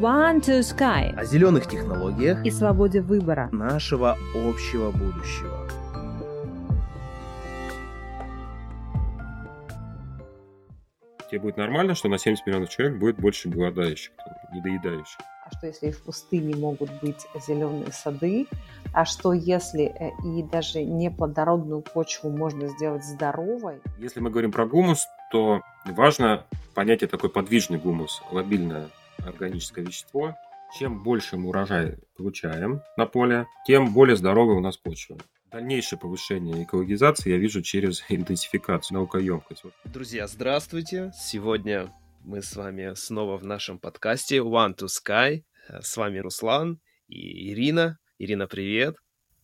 One to Sky о зеленых технологиях и свободе выбора. нашего общего будущего. тебе будет нормально, что на 70 миллионов человек будет больше голодающих, недоедающих. А что если и в пустыне могут быть зеленые сады? А что если э, и даже неплодородную почву можно сделать здоровой? Если мы говорим про гумус, то важно понятие такой подвижный гумус, лобильное органическое вещество. Чем больше мы урожай получаем на поле, тем более здоровая у нас почва. Дальнейшее повышение экологизации я вижу через интенсификацию, наукоемкость. Друзья, здравствуйте! Сегодня мы с вами снова в нашем подкасте One to Sky. С вами Руслан и Ирина. Ирина, привет!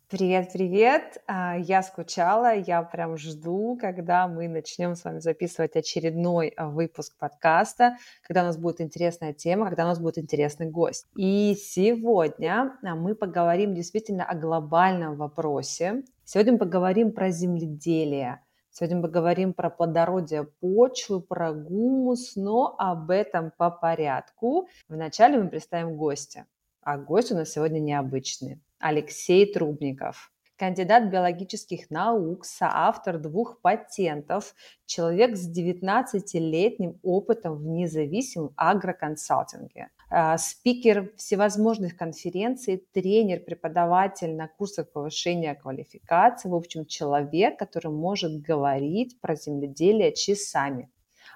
Привет, привет! А, я скучала, я прям жду, когда мы начнем с вами записывать очередной а, выпуск подкаста, когда у нас будет интересная тема, когда у нас будет интересный гость. И сегодня а, мы поговорим действительно о глобальном вопросе. Сегодня мы поговорим про земледелие. Сегодня мы поговорим про плодородие почвы, про гумус, но об этом по порядку. Вначале мы представим гостя. А гость у нас сегодня необычный. Алексей Трубников. Кандидат биологических наук, соавтор двух патентов, человек с 19-летним опытом в независимом агроконсалтинге, а, спикер всевозможных конференций, тренер, преподаватель на курсах повышения квалификации, в общем, человек, который может говорить про земледелие часами.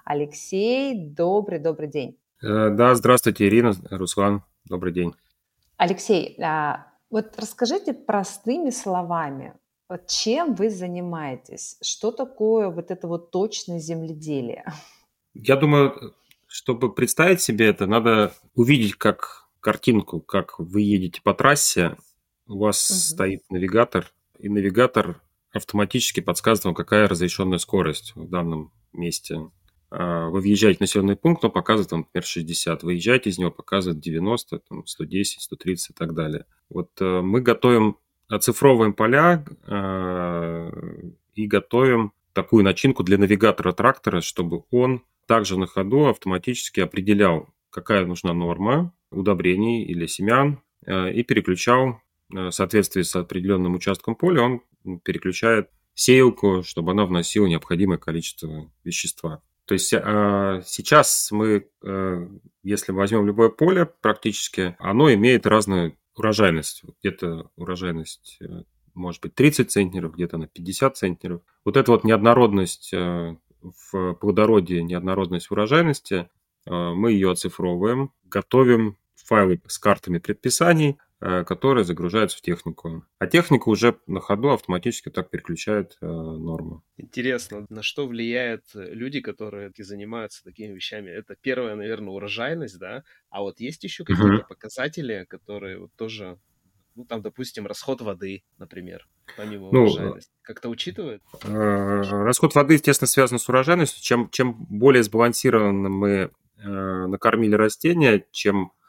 Алексей, добрый-добрый день. Э, да, здравствуйте, Ирина, Руслан, добрый день. Алексей, а, вот расскажите простыми словами, вот чем вы занимаетесь? Что такое вот это вот точное земледелие? Я думаю, чтобы представить себе это, надо увидеть как картинку, как вы едете по трассе, у вас угу. стоит навигатор, и навигатор автоматически подсказывает вам, какая разрешенная скорость в данном месте. А, вы въезжаете в населенный пункт, он показывает, например, 60. Выезжаете из него, показывает 90, там, 110, 130 и так далее. Вот э, мы готовим, оцифровываем поля э, и готовим такую начинку для навигатора трактора, чтобы он также на ходу автоматически определял, какая нужна норма удобрений или семян, э, и переключал в соответствии с определенным участком поля, он переключает сеялку, чтобы она вносила необходимое количество вещества. То есть а, сейчас мы, э, если возьмем любое поле, практически оно имеет разную урожайность. Где-то урожайность э, может быть 30 центнеров, где-то на 50 центнеров. Вот эта вот неоднородность э, в плодородии, неоднородность урожайности, мы ее оцифровываем, готовим файлы с картами предписаний, которые загружаются в технику. А техника уже на ходу автоматически так переключает э, нормы. Интересно, на что влияют люди, которые занимаются такими вещами? Это первое, наверное, урожайность, да? А вот есть еще какие-то uh-huh. показатели, которые вот тоже, ну там, допустим, расход воды, например, помимо ну, урожайности, как-то учитывают? Э, расход воды, естественно, связан с урожайностью. Чем, чем более сбалансированно мы э, накормили растения, чем Э,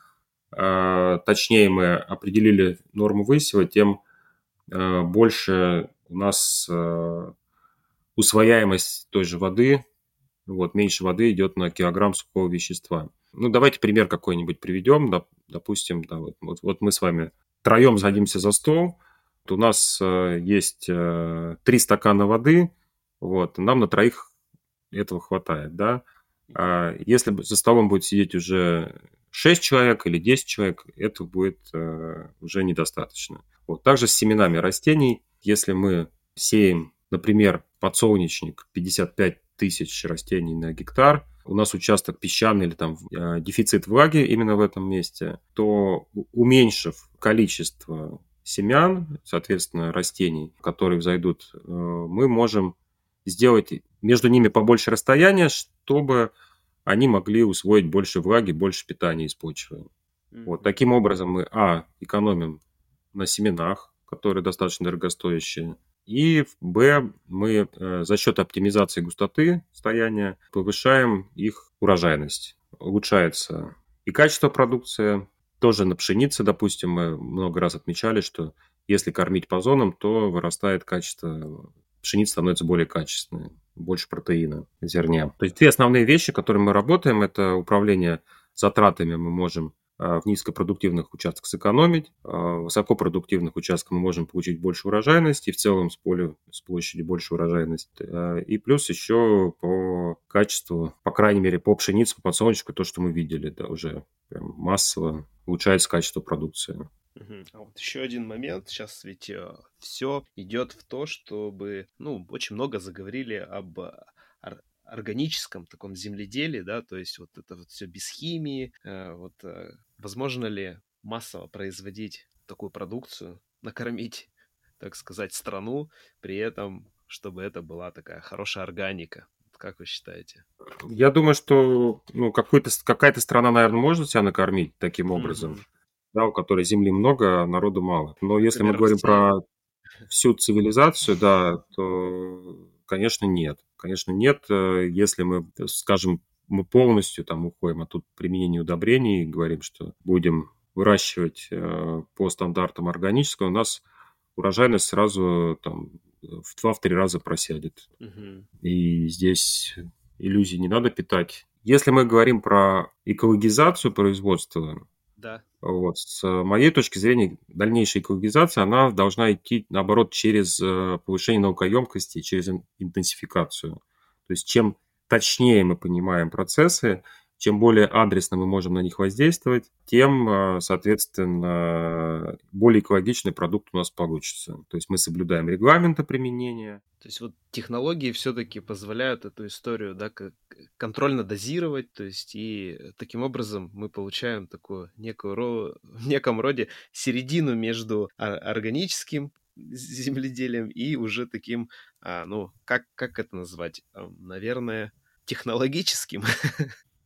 точнее мы определили норму высева, тем э, больше у нас э, усвояемость той же воды, вот, меньше воды идет на килограмм сухого вещества. Ну, давайте пример какой-нибудь приведем. Допустим, да, вот, вот, вот мы с вами троем садимся за стол, у нас есть три стакана воды, вот, нам на троих этого хватает, да. А если за столом будет сидеть уже 6 человек или 10 человек, это будет э, уже недостаточно. Вот. Также с семенами растений, если мы сеем, например, подсолнечник 55 тысяч растений на гектар, у нас участок песчаный или там э, дефицит влаги именно в этом месте, то уменьшив количество семян, соответственно, растений, которые взойдут, э, мы можем сделать между ними побольше расстояния, чтобы они могли усвоить больше влаги, больше питания из почвы. Mm-hmm. Вот таким образом мы, а, экономим на семенах, которые достаточно дорогостоящие, и, б, мы э, за счет оптимизации густоты стояния повышаем их урожайность. Улучшается и качество продукции. Тоже на пшенице, допустим, мы много раз отмечали, что если кормить по зонам, то вырастает качество, пшеница становится более качественной больше протеина в зерне. То есть две основные вещи, которые мы работаем, это управление затратами мы можем а, в низкопродуктивных участках сэкономить, в высокопродуктивных участках мы можем получить больше урожайности, и в целом с, поля, с площади больше урожайности. А, и плюс еще по качеству, по крайней мере, по пшенице, по подсолнечку, то, что мы видели, да, уже прям массово улучшается качество продукции. А вот еще один момент. Сейчас ведь э, все идет в то, чтобы, ну, очень много заговорили об органическом таком земледелии, да, то есть вот это вот все без химии, э, вот э, возможно ли массово производить такую продукцию, накормить, так сказать, страну, при этом, чтобы это была такая хорошая органика? Как вы считаете? Я думаю, что ну, какая-то страна, наверное, может себя накормить таким образом, mm-hmm. Да, у которой земли много, а народу мало. Но если Например, мы говорим про всю цивилизацию, да, то, конечно, нет. Конечно, нет. Э, если мы, скажем, мы полностью там уходим от тут применения удобрений и говорим, что будем выращивать э, по стандартам органического, у нас урожайность сразу там в два-три раза просядет. Угу. И здесь иллюзий не надо питать. Если мы говорим про экологизацию производства, да. Вот. С моей точки зрения, дальнейшая экологизация, она должна идти, наоборот, через э, повышение наукоемкости, через интенсификацию. То есть чем точнее мы понимаем процессы, чем более адресно мы можем на них воздействовать, тем, а, соответственно, более экологичный продукт у нас получится. То есть мы соблюдаем регламенты применения. То есть вот технологии все-таки позволяют эту историю да, контрольно дозировать, то есть и таким образом мы получаем такую некую, в неком роде середину между органическим земледелием и уже таким, а, ну, как, как это назвать, наверное, технологическим.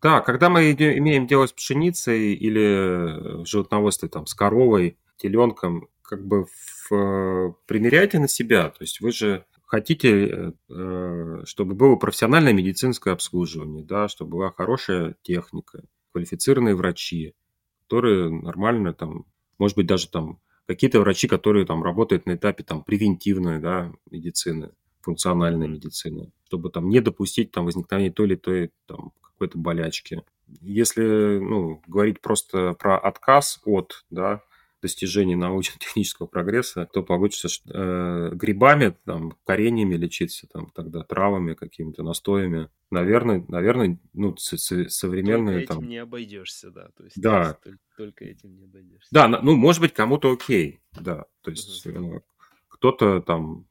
Да, когда мы имеем дело с пшеницей или в животноводстве там, с коровой, теленком, как бы в, примеряйте на себя. То есть вы же хотите, э, чтобы было профессиональное медицинское обслуживание, да, чтобы была хорошая техника, квалифицированные врачи, которые нормально там, может быть, даже там какие-то врачи, которые там работают на этапе там превентивной, да, медицины, функциональной медицины, чтобы там не допустить там возникновения той или той там какой-то болячки. Если ну, говорить просто про отказ от да, достижений научно-технического прогресса, то получится что, э, грибами, там, кореньями лечиться, там, тогда травами какими-то, настоями. Наверное, наверное, ну, с, с, современные... Только этим там... не обойдешься, да. То есть, да. То есть, только этим не обойдешься. Да, ну, может быть, кому-то окей, да. То есть угу. кто-то там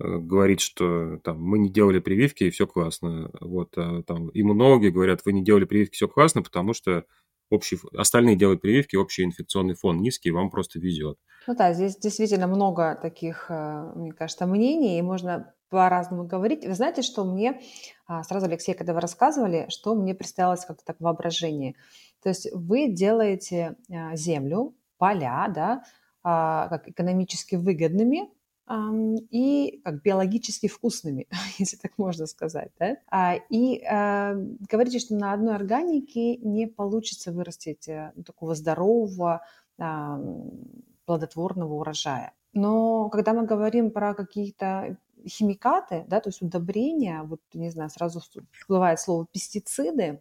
Э, говорит, что там мы не делали прививки и все классно. Вот, а, там иммунологи говорят, вы не делали прививки, все классно, потому что общий, остальные делают прививки, общий инфекционный фон низкий, вам просто везет. Ну да, здесь действительно много таких, э, мне кажется, мнений, и можно по-разному говорить. Вы знаете, что мне, а, сразу, Алексей, когда вы рассказывали, что мне представилось как-то так воображение. То есть вы делаете а, землю, поля, да, как экономически выгодными, и как биологически вкусными, если так можно сказать. Да? А, и а, говорите, что на одной органике не получится вырастить э, такого здорового, плодотворного урожая. Но когда мы говорим про какие-то химикаты, да, то есть удобрения, вот, не знаю, сразу всплывает слово пестициды,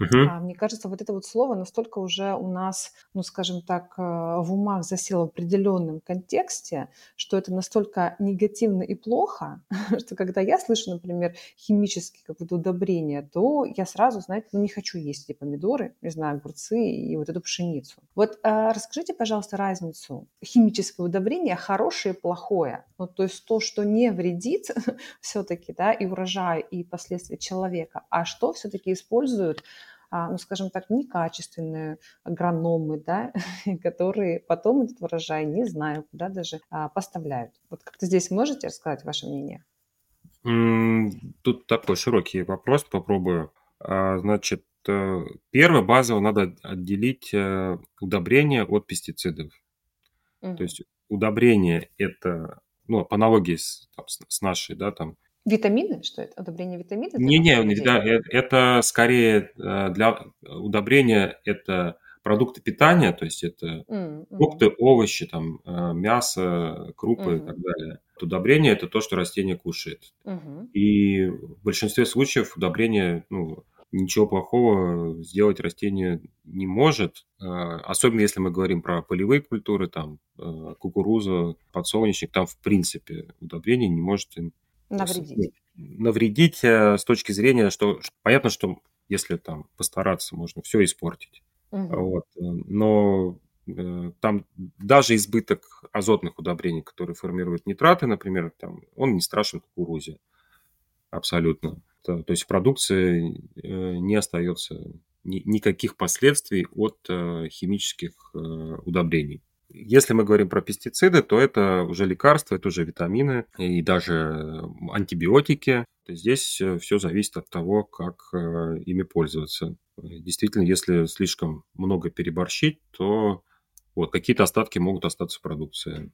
Uh-huh. Мне кажется, вот это вот слово настолько уже у нас, ну, скажем так, э, в умах засело в определенном контексте, что это настолько негативно и плохо, что когда я слышу, например, химические какое-то удобрение, то я сразу, знаете, ну, не хочу есть эти помидоры, не знаю, огурцы и вот эту пшеницу. Вот а, расскажите, пожалуйста, разницу химическое удобрение хорошее и плохое. Ну, то есть то, что не вредит все-таки, да, и урожаю, и последствия человека, а что все-таки используют ну, скажем так, некачественные агрономы, да, которые потом этот урожай, не знаю, куда даже а, поставляют. Вот как-то здесь можете рассказать ваше мнение? Тут такой широкий вопрос, попробую. А, значит, э, первое, базово надо отделить э, удобрения от пестицидов. Угу. То есть удобрение – это, ну, по аналогии с, там, с нашей, да, там, Витамины? Что это? Удобрение витаминов? Не-не, да, э, это скорее э, для удобрения это продукты питания, то есть это mm-hmm. фрукты, овощи, там, э, мясо, крупы mm-hmm. и так далее. Удобрение – это то, что растение кушает. Mm-hmm. И в большинстве случаев удобрение ну, ничего плохого сделать растение не может, особенно если мы говорим про полевые культуры, там кукуруза, подсолнечник, там в принципе удобрение не может им навредить. Навредить с точки зрения, что понятно, что если там постараться, можно все испортить. Угу. Вот. Но Э, там даже избыток азотных удобрений, которые формируют нитраты, например, там, он не страшен кукурузе абсолютно. То, есть в продукции э, не остается ни, никаких последствий от э, химических удобрений. Если мы говорим про пестициды, то это уже лекарства, это уже витамины и даже антибиотики. Здесь все зависит от того, как ими пользоваться. Действительно, если слишком много переборщить, то вот, какие-то остатки могут остаться в продукции.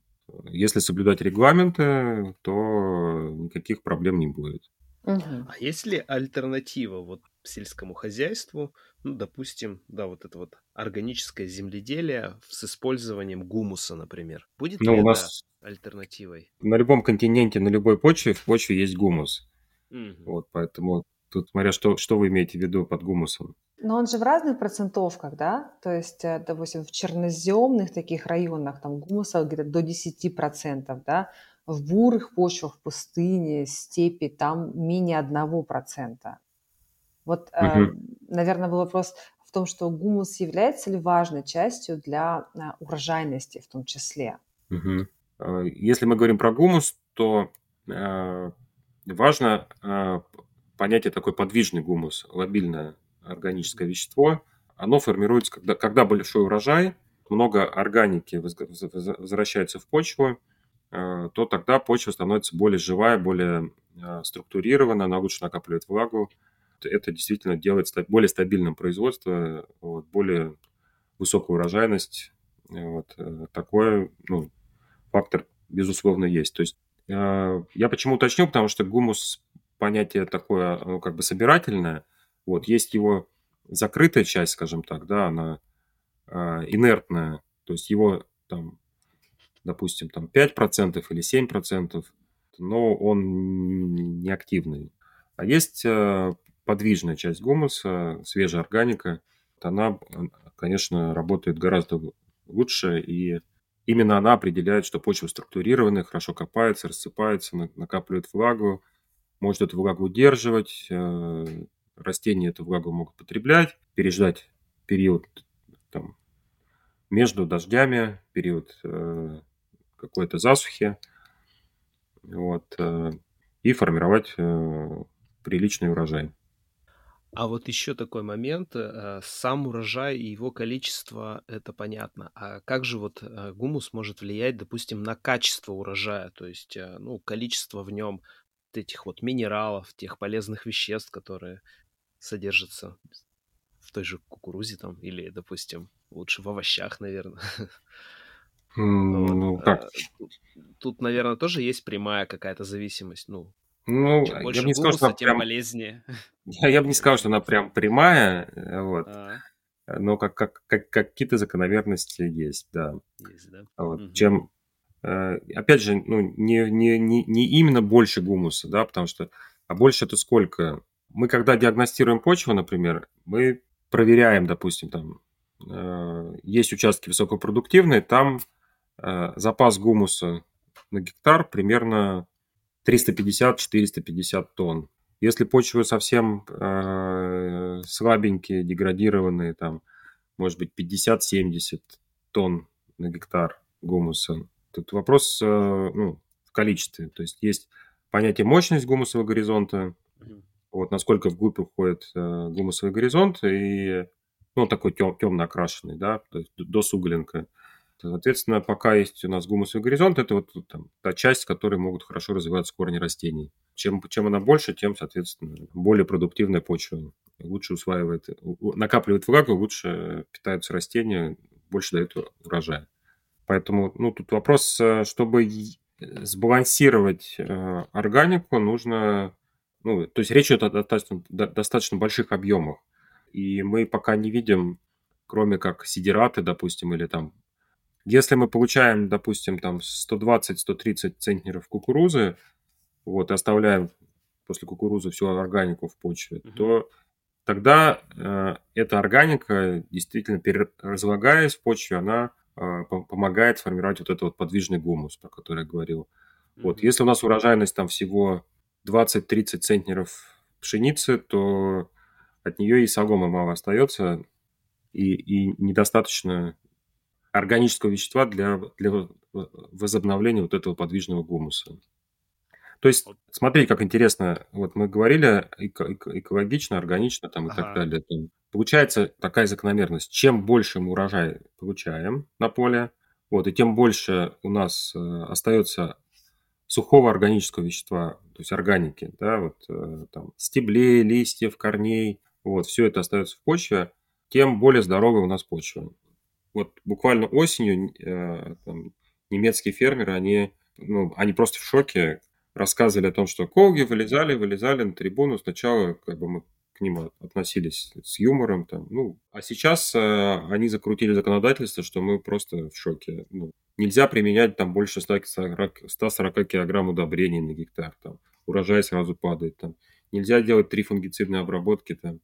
Если соблюдать регламенты, то никаких проблем не будет. Угу. А есть ли альтернатива вот сельскому хозяйству, ну, допустим, да, вот это вот органическое земледелие с использованием гумуса, например? Будет ну, ли у это нас альтернативой? На любом континенте, на любой почве в почве есть гумус. Угу. Вот, поэтому тут смотря что, что вы имеете в виду под гумусом. Но он же в разных процентовках, да? То есть, э, допустим, в черноземных таких районах там гумуса где-то до 10%, да? В бурых почвах, в пустыне, степи там менее 1%. Вот, угу. наверное, был вопрос в том, что гумус является ли важной частью для э, урожайности в том числе. Угу. Если мы говорим про гумус, то э, важно понятие такой подвижный гумус, лобильное органическое вещество, оно формируется, когда, когда большой урожай, много органики возвращается в почву, то тогда почва становится более живая, более структурирована, она лучше накапливает влагу. Это действительно делает более стабильным производство, вот, более высокую урожайность. Вот, э, такой ну, фактор, безусловно, есть. То есть я почему уточнил, потому что гумус понятие такое, ну, как бы собирательное – вот, есть его закрытая часть, скажем так, да, она э, инертная, то есть его там, допустим, там 5% или 7%, но он неактивный. А есть э, подвижная часть гумуса, свежая органика, она, конечно, работает гораздо лучше, и именно она определяет, что почва структурированная, хорошо копается, рассыпается, накапливает влагу, может эту влагу удерживать, э, растения эту влагу могут потреблять, переждать период там, между дождями, период э, какой-то засухи, вот, э, и формировать приличный урожай. А вот еще такой момент, э, сам урожай и его количество, это понятно. А как же вот э, гумус может влиять, допустим, на качество урожая, то есть, э, ну, количество в нем этих вот минералов, тех полезных веществ, которые содержится в той же кукурузе там или, допустим, лучше в овощах, наверное. Ну, как? А, тут, наверное, тоже есть прямая какая-то зависимость. Ну, ну я бы не сказал, что она тем прям... полезнее. Я, я бы не сказал, что она прям прямая, э, вот. А. Но как, как, как, какие-то закономерности есть, да. Есть, да. Вот. Угу. Чем, э, опять же, ну, не, не, не, не именно больше гумуса, да, потому что, а больше это сколько? мы когда диагностируем почву, например, мы проверяем, допустим, там э, есть участки высокопродуктивные, там э, запас гумуса на гектар примерно 350-450 тонн. Если почвы совсем э, слабенькие, деградированные, там, может быть, 50-70 тонн на гектар гумуса, тут вопрос э, ну, в количестве. То есть есть понятие мощность гумусового горизонта, вот насколько вглубь уходит э, гумусовый горизонт, и ну, он такой тем, темно окрашенный, да, то есть до суглинка. Соответственно, пока есть у нас гумусовый горизонт, это вот там, та часть, в которой могут хорошо развиваться корни растений. Чем, чем она больше, тем, соответственно, более продуктивная почва. Лучше усваивает, накапливает влагу, лучше питаются растения, больше дают урожая. Поэтому, ну, тут вопрос, э, чтобы сбалансировать э, органику, нужно ну, то есть речь идет о достаточно, достаточно больших объемах. И мы пока не видим, кроме как сидираты, допустим, или там... Если мы получаем, допустим, там 120-130 центнеров кукурузы, вот, и оставляем после кукурузы всю органику в почве, mm-hmm. то тогда э, эта органика, действительно разлагаясь в почве, она э, помогает формировать вот этот вот подвижный гумус, про который я говорил. Mm-hmm. Вот, если у нас урожайность там всего 20-30 центнеров пшеницы, то от нее и соломы мало остается, и, и недостаточно органического вещества для, для возобновления вот этого подвижного гумуса. То есть, смотри, как интересно, вот мы говорили эко- эко- экологично, органично там и так далее. Получается такая закономерность. Чем больше мы урожай получаем на поле, вот, и тем больше у нас э, остается сухого органического вещества, то есть органики, да, вот э, там стеблей, листьев, корней, вот, все это остается в почве, тем более здоровая у нас почва. Вот буквально осенью э, там, немецкие фермеры, они, ну, они просто в шоке, рассказывали о том, что колги вылезали, вылезали на трибуну. Сначала как бы мы к ним относились с юмором. Там, ну, а сейчас э, они закрутили законодательство, что мы просто в шоке. Ну, нельзя применять там больше 140, 140 килограмм удобрений на гектар. Там, урожай сразу падает. Там. Нельзя делать три фунгицидные обработки. Там.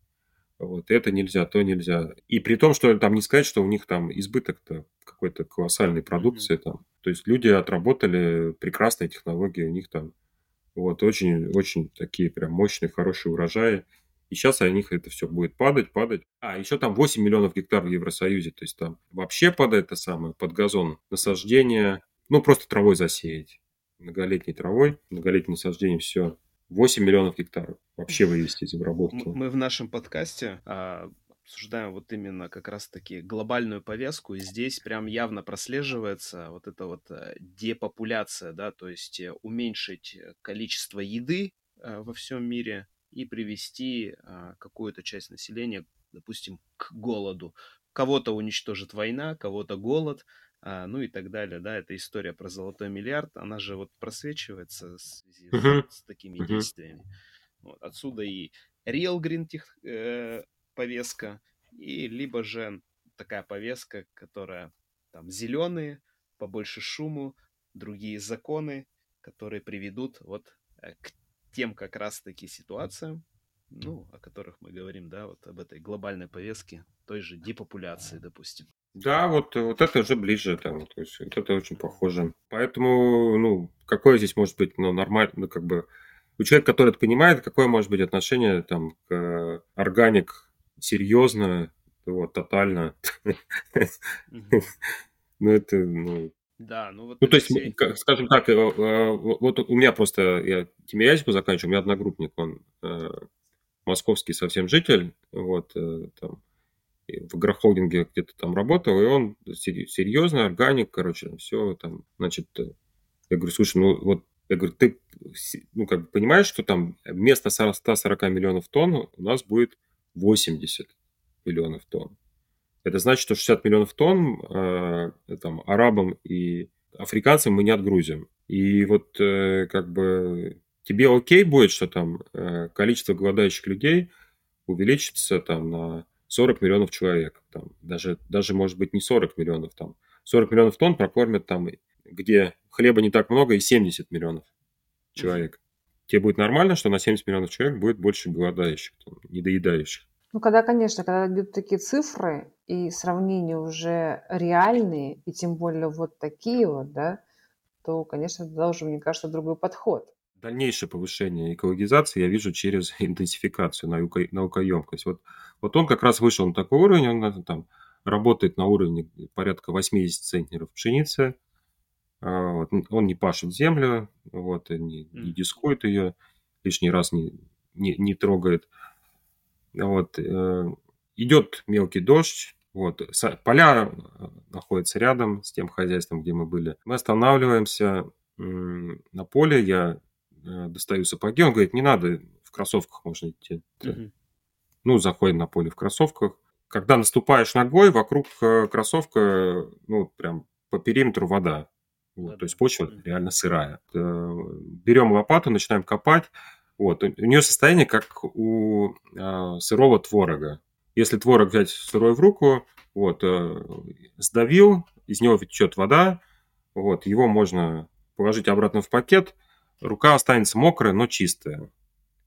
Вот это нельзя, то нельзя. И при том, что там не сказать, что у них там избыток-то какой-то колоссальной продукции. Mm-hmm. Там. То есть люди отработали прекрасные технологии, у них там вот, очень, очень такие прям мощные, хорошие урожаи. И сейчас о них это все будет падать, падать. А, еще там 8 миллионов гектаров в Евросоюзе. То есть там вообще падает это самое, под газон, насаждение, ну, просто травой засеять. Многолетней травой, многолетним насаждением, все. 8 миллионов гектаров вообще вывести из обработки. Мы в нашем подкасте а, обсуждаем вот именно как раз-таки глобальную повестку, и здесь прям явно прослеживается вот эта вот э, депопуляция, да, то есть э, уменьшить количество еды э, во всем мире и привести какую-то часть населения, допустим, к голоду. Кого-то уничтожит война, кого-то голод, ну и так далее, да, эта история про золотой миллиард, она же вот просвечивается в связи uh-huh. с, с такими uh-huh. действиями. Вот, отсюда и Real Green тех, повестка, и либо же такая повестка, которая там зеленые, побольше шуму, другие законы, которые приведут вот э, к тем как раз-таки ситуациям, ну, о которых мы говорим, да, вот об этой глобальной повестке, той же депопуляции, допустим. Да, вот, вот это уже ближе, там, то есть вот это очень похоже. Поэтому, ну, какое здесь может быть, ну, нормально, ну, как бы, у человека, который это понимает, какое может быть отношение, там, к органик серьезно, вот, тотально. Ну, это, ну... Да, ну вот... Ну, то есть, скажем так, э, э, вот у меня просто, я Тимирязевку заканчиваю, у меня одногруппник, он э, московский совсем житель, вот, там, в агрохолдинге где-то там работал, и он серьезно, органик, короче, все там, значит, я говорю, слушай, ну вот, я говорю, ты, ну, как бы понимаешь, что там вместо 140 миллионов тонн у нас будет 80 миллионов тонн. Это значит, что 60 миллионов тонн э, там, арабам и африканцам мы не отгрузим. И вот э, как бы тебе окей будет, что там э, количество голодающих людей увеличится там на 40 миллионов человек. Там, даже, даже может быть не 40 миллионов. Там, 40 миллионов тонн прокормят там, где хлеба не так много, и 70 миллионов человек тебе будет нормально, что на 70 миллионов человек будет больше голодающих, там, недоедающих. Ну, когда, конечно, когда идут такие цифры и сравнения уже реальные, и тем более вот такие вот, да, то, конечно, должен, мне кажется, другой подход. Дальнейшее повышение экологизации я вижу через интенсификацию, наука, наукоемкость. Вот, вот он как раз вышел на такой уровень, он там работает на уровне порядка 80 центнеров пшеницы, а, вот, он не пашет землю, вот, не, не дискует ее, лишний раз не, не, не трогает. Вот, э, идет мелкий дождь, вот, поля э, находятся рядом с тем хозяйством, где мы были. Мы останавливаемся на поле, я э, достаю сапоги, он говорит, не надо, в кроссовках можно идти. Mm-hmm. Ну, заходим на поле в кроссовках. Когда наступаешь ногой, вокруг кроссовка, ну, прям по периметру вода. Вот, то есть почва реально сырая. Э, берем лопату, начинаем копать. Вот, у нее состояние как у э, сырого творога. Если творог взять сырой в руку, вот, э, сдавил, из него течет вода, вот, его можно положить обратно в пакет, рука останется мокрая, но чистая.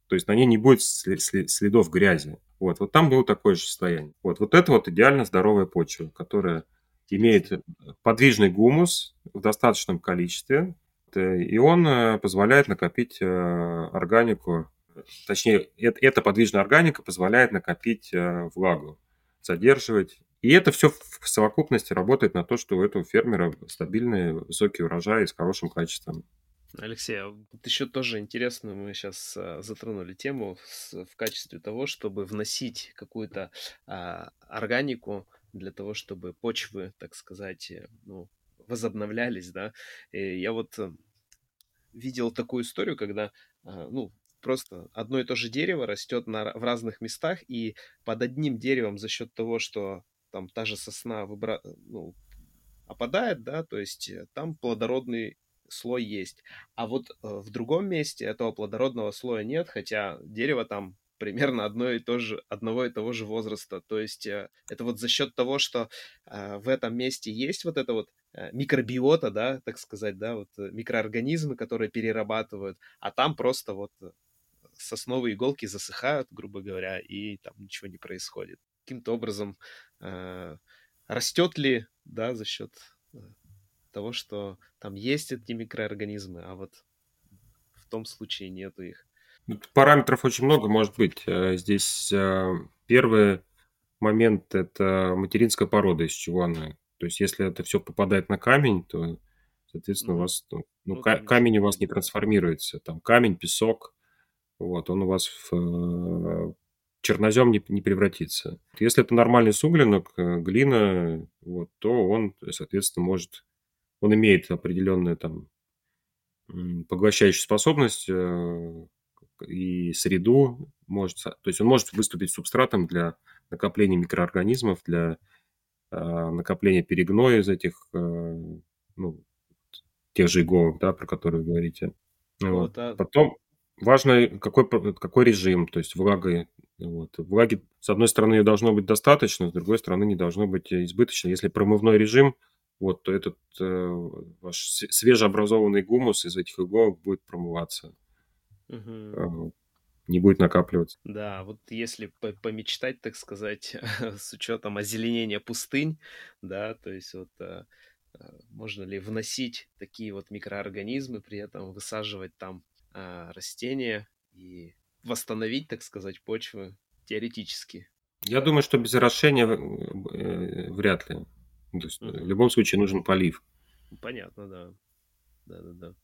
То есть на ней не будет следов грязи. Вот, вот там было такое же состояние. Вот, вот это вот идеально здоровая почва, которая имеет подвижный гумус в достаточном количестве, и он э, позволяет накопить э, органику, точнее, эта подвижная органика позволяет накопить э, влагу, задерживать. И это все в совокупности работает на то, что у этого фермера стабильные высокие урожаи с хорошим качеством. Алексей, а вот еще тоже интересно, мы сейчас а, затронули тему с, в качестве того, чтобы вносить какую-то а, органику для того, чтобы почвы, так сказать, ну, возобновлялись, да. И я вот видел такую историю, когда, а, ну, просто одно и то же дерево растет на, в разных местах, и под одним деревом за счет того, что там та же сосна выбра... ну, опадает, да, то есть э, там плодородный слой есть. А вот э, в другом месте этого плодородного слоя нет, хотя дерево там примерно одно и то же, одного и того же возраста. То есть э, это вот за счет того, что э, в этом месте есть вот это вот микробиота, да, так сказать, да, вот микроорганизмы, которые перерабатывают, а там просто вот сосновые иголки засыхают, грубо говоря, и там ничего не происходит. Каким-то образом растет ли, да, за счет того, что там есть эти микроорганизмы, а вот в том случае нету их. Параметров очень много может быть. Э, здесь э, первый момент – это материнская порода, из чего она. То есть, если это все попадает на камень, то, соответственно, mm-hmm. у вас ну, ну, камень у вас не трансформируется. Там камень, песок, вот, он у вас в э, чернозем не, не превратится. Если это нормальный суглинок, глина, вот, то он, соответственно, может, он имеет определенную там поглощающую способность, и среду может, то есть он может выступить субстратом для накопления микроорганизмов, для э, накопления перегноя из этих, э, ну, тех же иголок, да, про которые вы говорите. Вот. А... Потом важно, какой, какой режим, то есть влага. Вот. Влаги, с одной стороны, ее должно быть достаточно, с другой стороны, не должно быть избыточно. Если промывной режим, вот, то этот э, ваш свежеобразованный гумус из этих иголок будет промываться угу. не будет накапливаться. Да, вот если помечтать, так сказать, с учетом озеленения пустынь, да, то есть вот а, а, можно ли вносить такие вот микроорганизмы, при этом высаживать там а, растения и восстановить, так сказать, почвы теоретически. Я думаю, что без орошения э, вряд ли. То есть, mm-hmm. В любом случае нужен полив. Понятно, да. Да, да, да.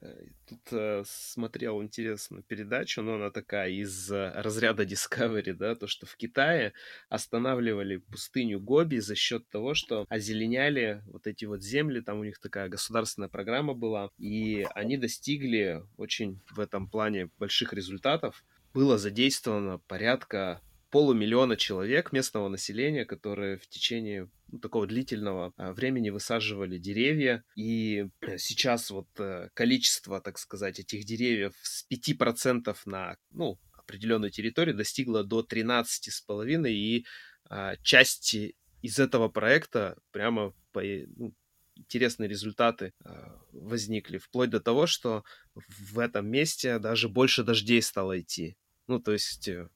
Э, тут э, смотрел интересную передачу, но она такая из э, разряда Discovery, да, то, что в Китае останавливали пустыню Гоби за счет того, что озеленяли вот эти вот земли, там у них такая государственная программа была, и они достигли очень в этом плане больших результатов. Было задействовано порядка полумиллиона человек местного населения, которые в течение ну, такого длительного а, времени высаживали деревья. И сейчас вот э, количество, так сказать, этих деревьев с 5% на ну, определенную территорию достигло до 13,5%. И а, части из этого проекта прямо по, ну, интересные результаты а, возникли, вплоть до того, что в этом месте даже больше дождей стало идти. Ну, то есть э,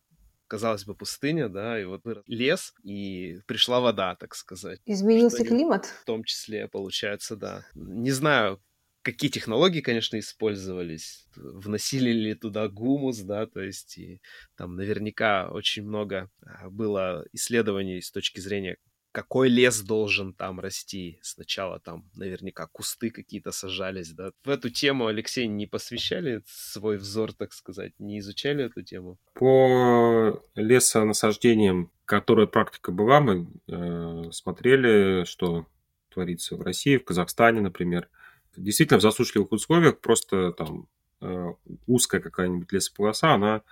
казалось бы, пустыня, да, и вот вырос лес, и пришла вода, так сказать. Изменился климат? В том числе, получается, да. Не знаю, какие технологии, конечно, использовались, вносили ли туда гумус, да, то есть и там наверняка очень много а, было исследований с точки зрения какой лес должен там расти. Сначала там наверняка кусты какие-то сажались, да. В эту тему, Алексей, не посвящали свой взор, так сказать, не изучали эту тему? По лесонасаждениям, которая практика была, мы э, смотрели, что творится в России, в Казахстане, например. Действительно, в засушливых условиях просто там э, узкая какая-нибудь лесополоса, она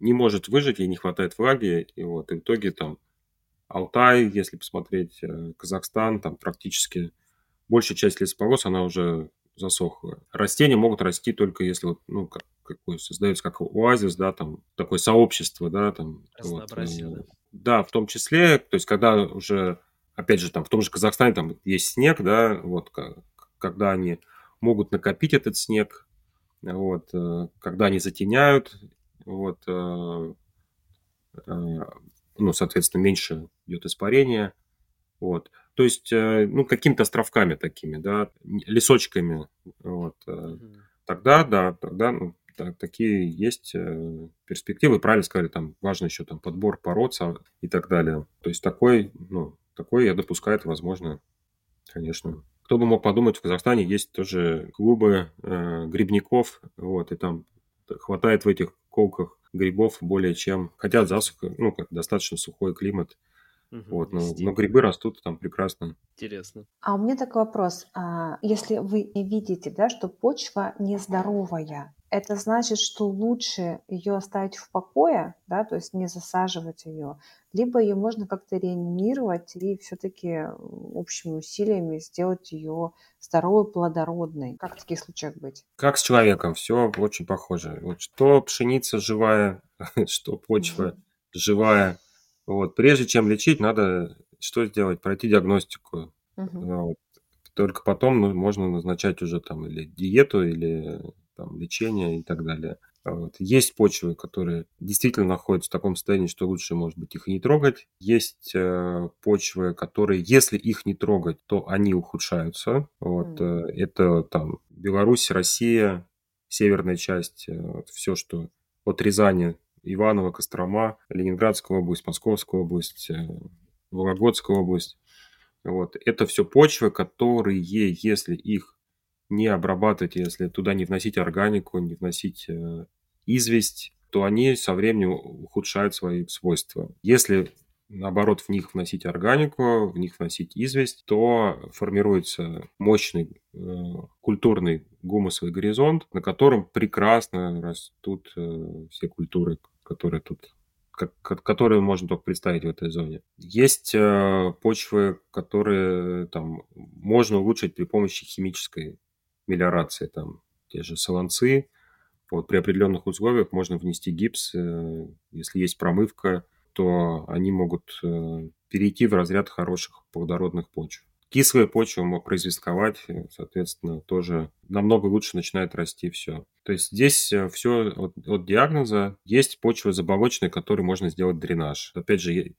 не может выжить, ей не хватает влаги, и вот и в итоге там Алтай, если посмотреть, э, Казахстан, там практически большая часть лесополос, она уже засохла. Растения могут расти только если вот, ну, как, какой создается как оазис, да, там такое сообщество, да, там. Вот, да. да, в том числе, то есть когда уже, опять же, там в том же Казахстане там есть снег, да, вот, когда они могут накопить этот снег, вот, э, когда они затеняют, вот, э, ну, соответственно, меньше идет испарение. Вот. То есть, ну, какими-то островками такими, да, лесочками. Вот. Тогда, да, тогда ну, так, такие есть перспективы. Правильно сказали, там важно еще там подбор пород и так далее. То есть такой, ну, такой я допускаю, это возможно, конечно. Кто бы мог подумать, в Казахстане есть тоже клубы э, грибников, вот, и там хватает в этих колках грибов более чем... Хотя засуха, ну, как достаточно сухой климат, Угу, вот, но, но грибы растут там прекрасно. Интересно. А у меня такой вопрос. А, если вы видите, да, что почва нездоровая, это значит, что лучше ее оставить в покое, да, то есть не засаживать ее, либо ее можно как-то реанимировать и все-таки общими усилиями сделать ее здоровой, плодородной. Как в таких случаях быть? Как с человеком, все очень похоже. Вот что пшеница живая, что почва mm-hmm. живая. Вот. Прежде чем лечить, надо что сделать? Пройти диагностику. Mm-hmm. Вот. Только потом ну, можно назначать уже там или диету, или там, лечения и так далее. Вот. Есть почвы, которые действительно находятся в таком состоянии, что лучше, может быть, их и не трогать. Есть э, почвы, которые, если их не трогать, то они ухудшаются. Вот. Mm. Это там Беларусь, Россия, северная часть, э, вот, все, что от Рязани, Иваново, Кострома, Ленинградская область, Московская область, э, Вологодская область. Вот. Это все почвы, которые, если их не обрабатывать, если туда не вносить органику, не вносить э, известь, то они со временем ухудшают свои свойства. Если наоборот, в них вносить органику, в них вносить известь, то формируется мощный э, культурный гумусовый горизонт, на котором прекрасно растут э, все культуры, которые тут которые можно только представить в этой зоне. Есть э, почвы, которые там можно улучшить при помощи химической мелиорации, там те же солонцы. Вот, при определенных условиях можно внести гипс, э, если есть промывка, то они могут э, перейти в разряд хороших плодородных почв. Кислая почва мог произвестковать, э, соответственно, тоже намного лучше начинает расти все. То есть здесь все от, от диагноза. Есть почвы заболоченные, которые можно сделать дренаж. Опять же,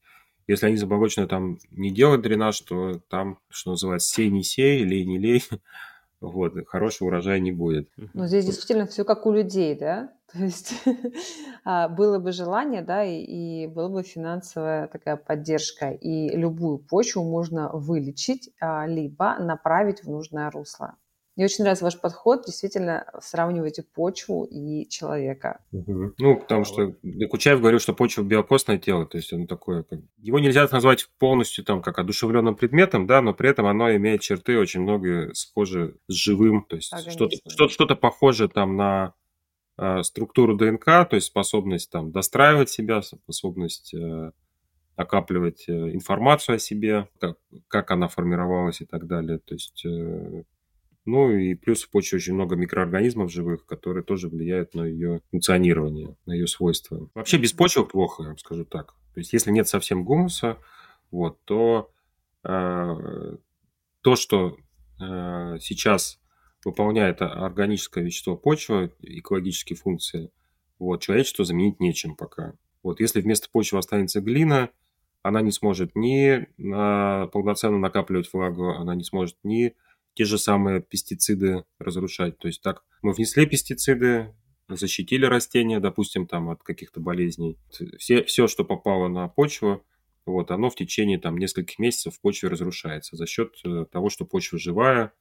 если они заболоченные, там не делать дренаж, то там, что называется, сей не сей, лей не лей, вот, хорошего урожая не будет. Но здесь действительно все как у людей, да? То есть а, было бы желание, да, и, и была бы финансовая такая поддержка, и любую почву можно вылечить, а, либо направить в нужное русло. Мне очень нравится ваш подход, действительно сравниваете почву и человека. Угу. Ну, потому что Кучаев говорил, что почва биокосное тело, то есть оно такое, как... его нельзя назвать полностью там как одушевленным предметом, да, но при этом оно имеет черты очень много схожи с живым, то есть что-то, что-то, что-то похожее там на э, структуру ДНК, то есть способность там достраивать себя, способность э, накапливать э, информацию о себе, как, как она формировалась и так далее. То есть э, ну и плюс в почве очень много микроорганизмов живых, которые тоже влияют на ее функционирование, на ее свойства. Вообще без почвы плохо, я вам скажу так. То есть если нет совсем гумуса, вот, то э, то, что э, сейчас выполняет органическое вещество почвы, экологические функции, вот, человечество заменить нечем пока. Вот, если вместо почвы останется глина, она не сможет ни на, полноценно накапливать влагу, она не сможет ни те же самые пестициды разрушать. То есть так мы внесли пестициды, защитили растения, допустим, там от каких-то болезней. Все, все, что попало на почву, вот, оно в течение там нескольких месяцев в почве разрушается за счет э, того, что почва живая,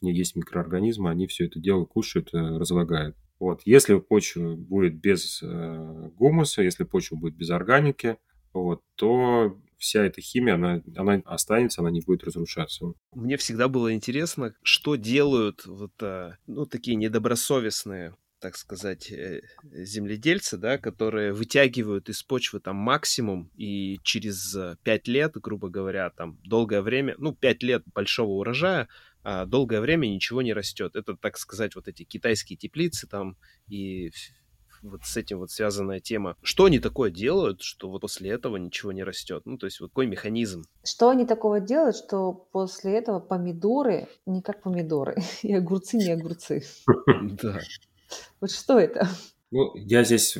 в ней есть микроорганизмы, они все это дело кушают, э, разлагают. Вот. Если почва будет без э, гумуса, если почва будет без органики, вот, то вся эта химия, она, она останется, она не будет разрушаться. Мне всегда было интересно, что делают вот, а, ну, такие недобросовестные так сказать, э, земледельцы, да, которые вытягивают из почвы там максимум, и через пять лет, грубо говоря, там долгое время, ну, пять лет большого урожая, а долгое время ничего не растет. Это, так сказать, вот эти китайские теплицы там и вот с этим вот связанная тема. Что они такое делают, что вот после этого ничего не растет? Ну, то есть вот какой механизм? Что они такого делают, что после этого помидоры не как помидоры, и огурцы не огурцы? Да. Вот что это? Ну, я здесь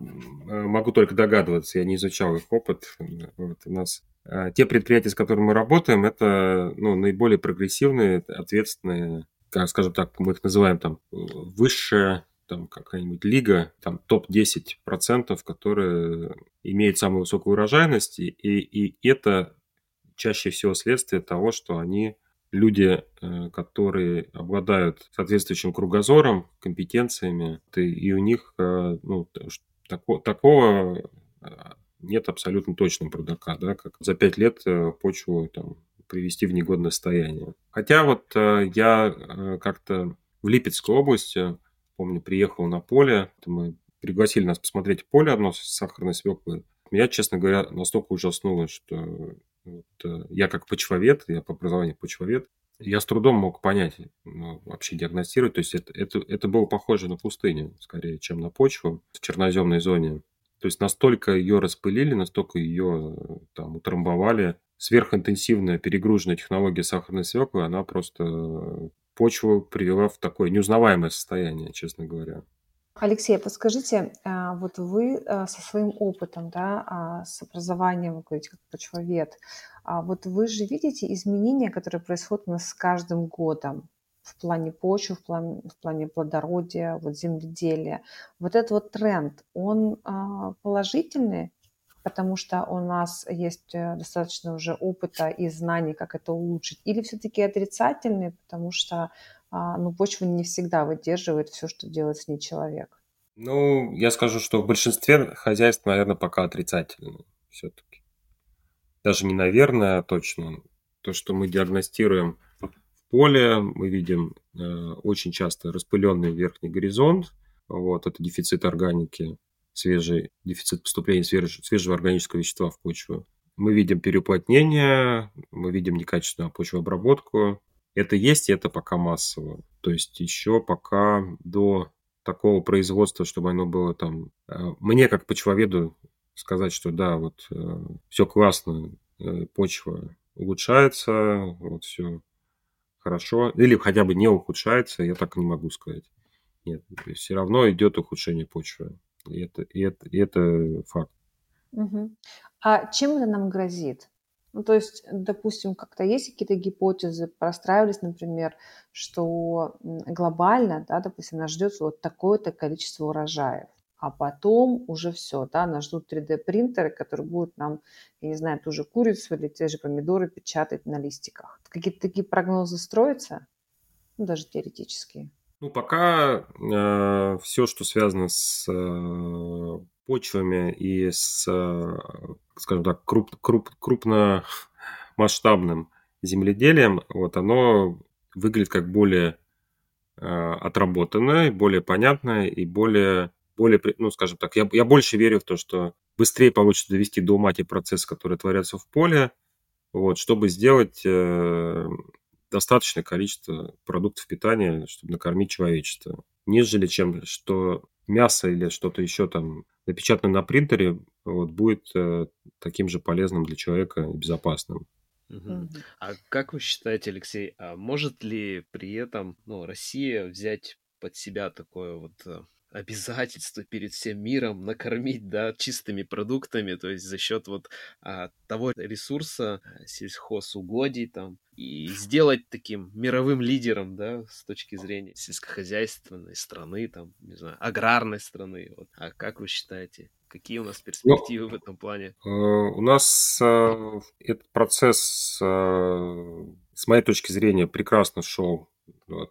могу только догадываться, я не изучал их опыт. Вот у нас а, те предприятия, с которыми мы работаем, это ну, наиболее прогрессивные, ответственные, как, скажем так, мы их называем там высшая там какая-нибудь лига, там топ-10%, которые имеют самую высокую урожайность, и, и это чаще всего следствие того, что они люди, э, которые обладают соответствующим кругозором, компетенциями, и у них э, ну, тако, такого э, нет абсолютно точного продака, да, как за пять лет почву там, привести в негодное состояние. Хотя вот я как-то в Липецкой области, помню, приехал на поле, мы пригласили нас посмотреть поле одно с сахарной свеклой. Меня, честно говоря, настолько ужаснуло, что вот, э, я как почвовед, я по образованию почвовед, я с трудом мог понять, ну, вообще диагностировать. То есть это, это, это было похоже на пустыню, скорее, чем на почву в черноземной зоне. То есть настолько ее распылили, настолько ее э, там утрамбовали. Сверхинтенсивная перегруженная технология сахарной свеклы, она просто э, почву привела в такое неузнаваемое состояние, честно говоря. Алексей, подскажите, а, вот вы а, со своим опытом, да, а, с образованием, вы говорите, как почвовед, вот вы же видите изменения, которые происходят у нас с каждым годом в плане почвы, в плане, в плане плодородия, вот земледелия. Вот этот вот тренд, он положительный, потому что у нас есть э, достаточно уже опыта и знаний, как это улучшить, или все-таки отрицательный, потому что а, ну, почва не всегда выдерживает все, что делает с ней человек. Ну, я скажу, что в большинстве хозяйств, наверное, пока отрицательно все-таки. Даже не наверное, а точно. То, что мы диагностируем в поле, мы видим э, очень часто распыленный верхний горизонт. Вот, это дефицит органики, свежий, дефицит поступления свеж, свежего органического вещества в почву. Мы видим переуплотнение, мы видим некачественную почвообработку, это есть, и это пока массово. То есть еще пока до такого производства, чтобы оно было там... Э, мне как почвоведу сказать, что да, вот э, все классно, э, почва улучшается, вот все хорошо, или хотя бы не ухудшается, я так не могу сказать. Нет, все равно идет ухудшение почвы. И это, и это, и это факт. Угу. А чем это нам грозит? Ну, то есть, допустим, как-то есть какие-то гипотезы, простраивались, например, что глобально, да, допустим, нас ждет вот такое-то количество урожаев, а потом уже все, да, нас ждут 3D-принтеры, которые будут нам, я не знаю, ту же курицу или те же помидоры печатать на листиках. Какие-то такие прогнозы строятся, ну, даже теоретические. Ну, пока э, все, что связано с э, почвами и с, э, скажем так, круп, круп, крупномасштабным земледелием, вот оно выглядит как более э, отработанное, более понятное и более, более, ну, скажем так, я, я больше верю в то, что быстрее получится довести до ума те процессы, которые творятся в поле, вот, чтобы сделать э, достаточное количество продуктов питания, чтобы накормить человечество. Нежели чем что мясо или что-то еще там напечатанное на принтере вот, будет э, таким же полезным для человека и безопасным. Угу. А как вы считаете, Алексей, а может ли при этом ну, Россия взять под себя такое вот э, обязательство перед всем миром накормить, да, чистыми продуктами, то есть за счет вот а, того ресурса а, сельхозугодий там, и сделать таким мировым лидером, да, с точки зрения сельскохозяйственной страны, там, не знаю, аграрной страны. Вот. А как вы считаете, какие у нас ну, перспективы ну, в этом плане? Э, у нас э, этот процесс, э, с моей точки зрения, прекрасно шел,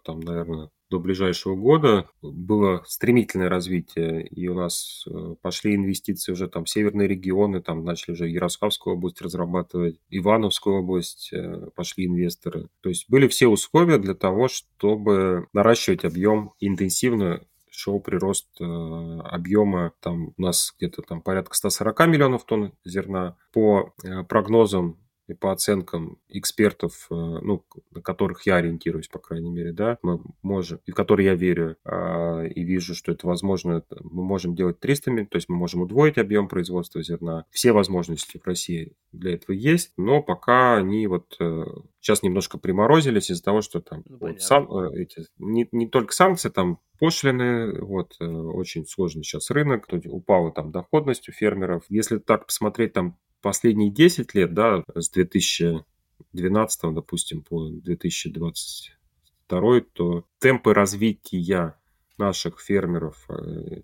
там, наверное, до ближайшего года было стремительное развитие, и у нас э, пошли инвестиции уже там в северные регионы, там начали уже Ярославскую область разрабатывать, Ивановскую область э, пошли инвесторы. То есть были все условия для того, чтобы наращивать объем интенсивно шел прирост э, объема, там у нас где-то там порядка 140 миллионов тонн зерна. По прогнозам и по оценкам экспертов, э, ну, на которых я ориентируюсь, по крайней мере, да, мы можем, и в которые я верю, а, и вижу, что это возможно, мы можем делать 300 миллионов, то есть мы можем удвоить объем производства зерна. Все возможности в России для этого есть, но пока они вот э, сейчас немножко приморозились из-за того, что там Ну, вот, сан- э, эти, не, не только санкции, там пошлины, вот, э, очень сложный сейчас рынок, упала там доходность у фермеров. Если так посмотреть там последние 10 лет, да, с 2012, допустим, по 2022, то темпы развития наших фермеров, э,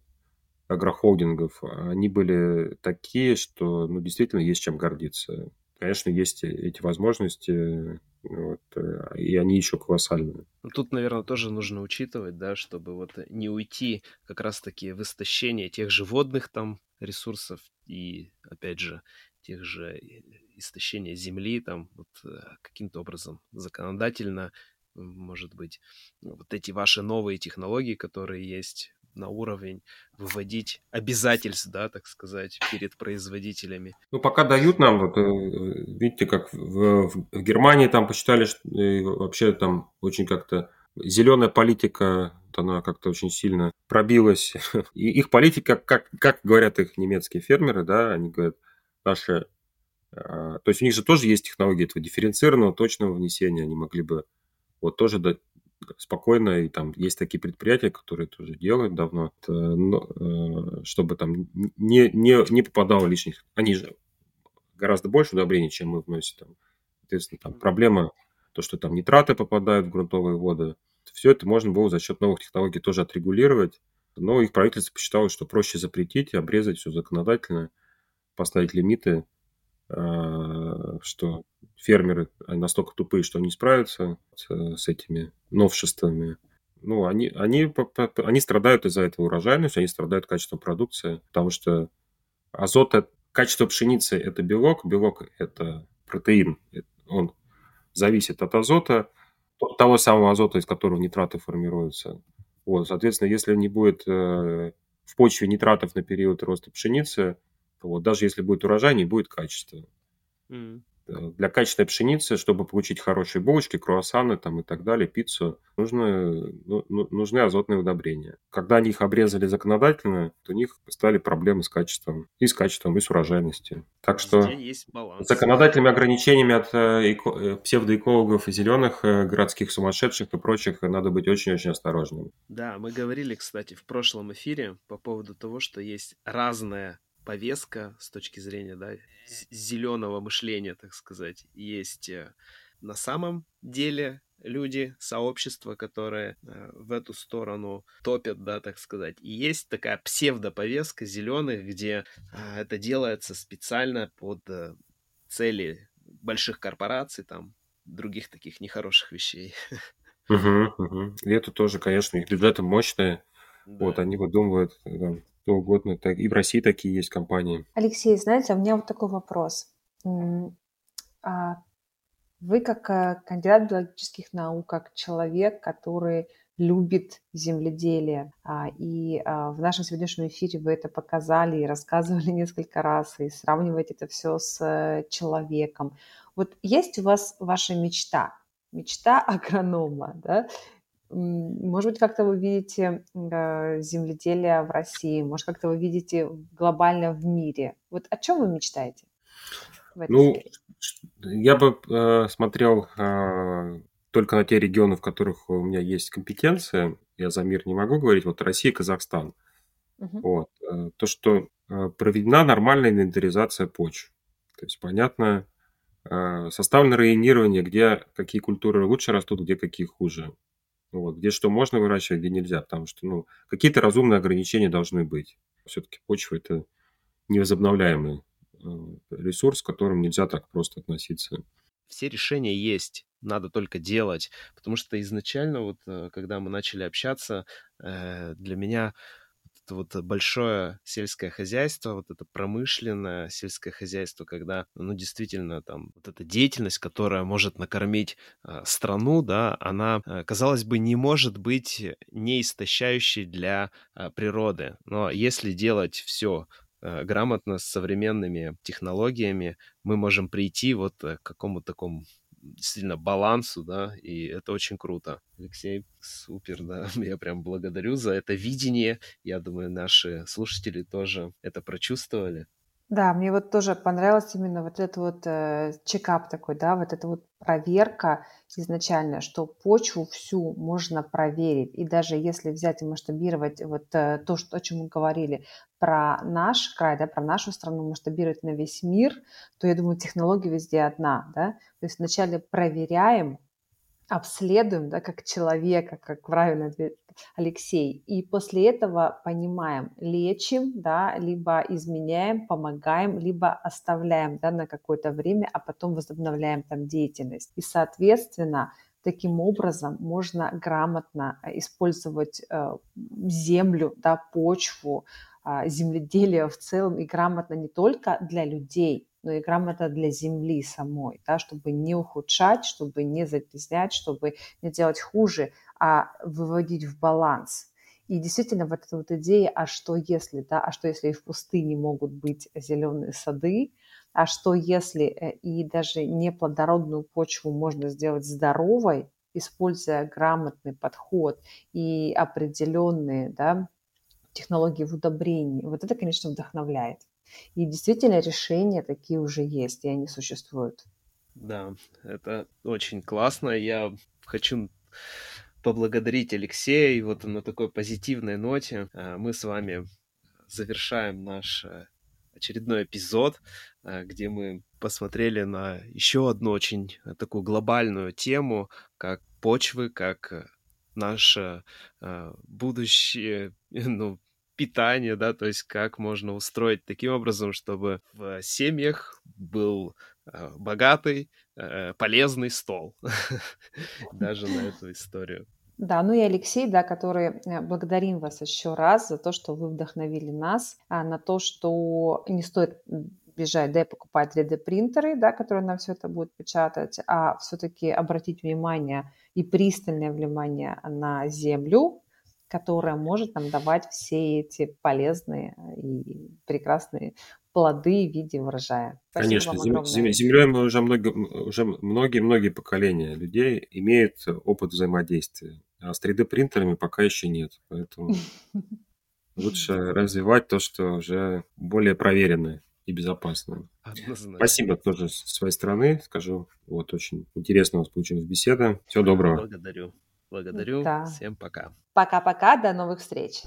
агрохолдингов, они были такие, что, ну, действительно есть чем гордиться. Конечно, есть эти возможности, вот, э, и они еще колоссальные. Тут, наверное, тоже нужно учитывать, да, чтобы вот не уйти как раз-таки в истощение тех же водных там ресурсов и, опять же, тех же и- истощения земли, там вот э, каким-то образом законодательно, может быть, вот эти ваши новые технологии, которые есть на уровень, выводить обязательств, да, так сказать, перед производителями. Ну, пока дают нам, вот, э, видите, как в, в- Германии там посчитали, что э, вообще там очень как-то зеленая политика, она как-то очень сильно пробилась. И их политика, как, как говорят их немецкие фермеры, да, они говорят, наши... а, То есть у них же тоже есть технологии этого дифференцированного точного внесения, они могли бы вот тоже дать спокойно, и там есть такие предприятия, которые тоже делают давно, но, э, чтобы там не, не, не попадало лишних, они же гораздо больше удобрений, чем мы вносим. Там. Соответственно, там проблема, то, что там нитраты попадают в грунтовые воды, все это можно было за счет новых технологий тоже отрегулировать, но их правительство посчитало, что проще запретить и обрезать все законодательно, поставить лимиты, э, что фермеры настолько тупые, что не справятся с, этими новшествами. Ну, они, они, они страдают из-за этого урожайности, они страдают качеством продукции, потому что азот, качество пшеницы – это белок, белок – это протеин, э, он зависит от азота, от того самого азота, из которого нитраты формируются. Вот, соответственно, если не будет э, в почве нитратов на период роста пшеницы, вот даже если будет урожай, не будет качества. Э, Для качественной пшеницы, чтобы получить хорошие булочки, круассаны там и так далее, пиццу, нужно, ну, ну, нужны азотные удобрения. Когда они их обрезали законодательно, то у них стали проблемы с качеством. И с качеством, и с урожайностью. Так что есть баланс. законодательными ограничениями от э, эко- э, псевдоэкологов и зеленых э, городских сумасшедших и прочих надо быть очень-очень осторожным. Да, мы говорили, кстати, в прошлом эфире по поводу того, что есть разная повестка с точки зрения да, зеленого мышления, так сказать. Есть э, на самом деле люди, сообщества, которые э, в эту сторону топят, да, так сказать. И есть такая псевдоповестка зеленых, где э, это делается специально под э, цели больших корпораций, там, других таких нехороших вещей. Мгм, мгм. И это тоже, конечно, их бюджеты мощные. Вот, Да. они выдумывают там, что угодно. Так, и в России такие есть компании. Алексей, знаете, у меня вот такой вопрос. А Вы как э, кандидат биологических наук, как человек, который любит земледелие, а, и а, в нашем сегодняшнем эфире вы это показали и рассказывали несколько раз, и сравниваете это все с э, человеком. Вот есть у вас ваша мечта, мечта агронома, да? Может быть, как-то вы видите э, земледелие в России, может, как-то вы видите глобально в мире. Вот о чем вы мечтаете Ну, сфере? я бы э, смотрел э, только на те регионы, в которых у меня есть компетенция. Я за мир не могу говорить. Вот Россия, Казахстан. Мгм. Вот. Э, То, что э, проведена нормальная инвентаризация почв. То есть, понятно, э, составлено районирование, где какие культуры лучше растут, где какие хуже. Вот. Где что можно выращивать, где нельзя. Потому что ну, какие-то разумные ограничения должны быть. Все-таки почва – это невозобновляемый э, ресурс, к которому нельзя так просто относиться. все решения есть, надо только делать. Потому что изначально, вот э, когда мы начали общаться, э, для меня это вот большое сельское хозяйство, вот это промышленное сельское хозяйство, когда, ну, действительно, там, вот эта деятельность, которая может накормить э, страну, да, она, э, казалось бы, не может быть не истощающей для э, природы. Но если делать все грамотно с современными технологиями, мы можем прийти вот э, к какому-то такому действительно балансу, да, и это очень круто. Алексей, супер, да, я прям благодарю за это видение. Я думаю, наши слушатели тоже это прочувствовали. Да, мне вот тоже понравилось именно вот этот вот э, чекап такой, да, вот эта вот проверка изначально, что почву всю можно проверить. И даже если взять и масштабировать вот э, то, что, о чем мы говорили про наш край, да, про нашу страну, масштабировать на весь мир, то я думаю, технология везде одна, да. То есть вначале проверяем, обследуем, да, как человека, как правильно ответил Алексей, и после этого понимаем, лечим, да, либо изменяем, помогаем, либо оставляем, да, на какое-то время, а потом возобновляем там деятельность. И, соответственно, таким образом можно грамотно э, использовать э, землю, да, почву, э, земледелие в целом и грамотно не только для людей, но и грамота для земли самой, да, чтобы не ухудшать, чтобы не загрязнять, чтобы не делать хуже, а выводить в баланс. И действительно вот эта вот идея, а что если, да, а что если и в пустыне могут быть зеленые сады, а что если э, и даже неплодородную почву можно сделать здоровой, используя грамотный подход и определенные да, технологии в удобрении. Вот это, конечно, вдохновляет. И действительно решения такие уже есть, и они существуют. Да, это очень классно. Я хочу поблагодарить Алексея. И вот на такой позитивной ноте э, мы с вами завершаем наш э, очередной эпизод, э, где мы посмотрели на еще одну очень такую глобальную тему, как почвы, как наше будущее, ну, питание, да, то есть как можно устроить таким образом, чтобы в семьях был э, богатый, э, полезный стол, даже на эту историю. Да, ну и Алексей, да, который э, благодарим вас еще раз за то, что вы вдохновили нас а, на то, что не стоит бежать, да, и покупать 3D-принтеры, да, которые нам все это будут печатать, а все-таки обратить внимание и пристальное внимание на землю, которая может нам давать все эти полезные и прекрасные плоды в виде урожая. Спасибо Конечно, зем, землей мы уже, много, уже многие-многие поколения людей имеют опыт взаимодействия, а с 3D-принтерами пока еще нет, поэтому лучше развивать то, что уже более проверенное и безопасное. Однозначно. Спасибо тоже с своей стороны, скажу. Вот очень интересно у нас получилась беседа. Всего доброго. Благодарю. Благодарю. Да. Всем пока. Пока-пока. До новых встреч.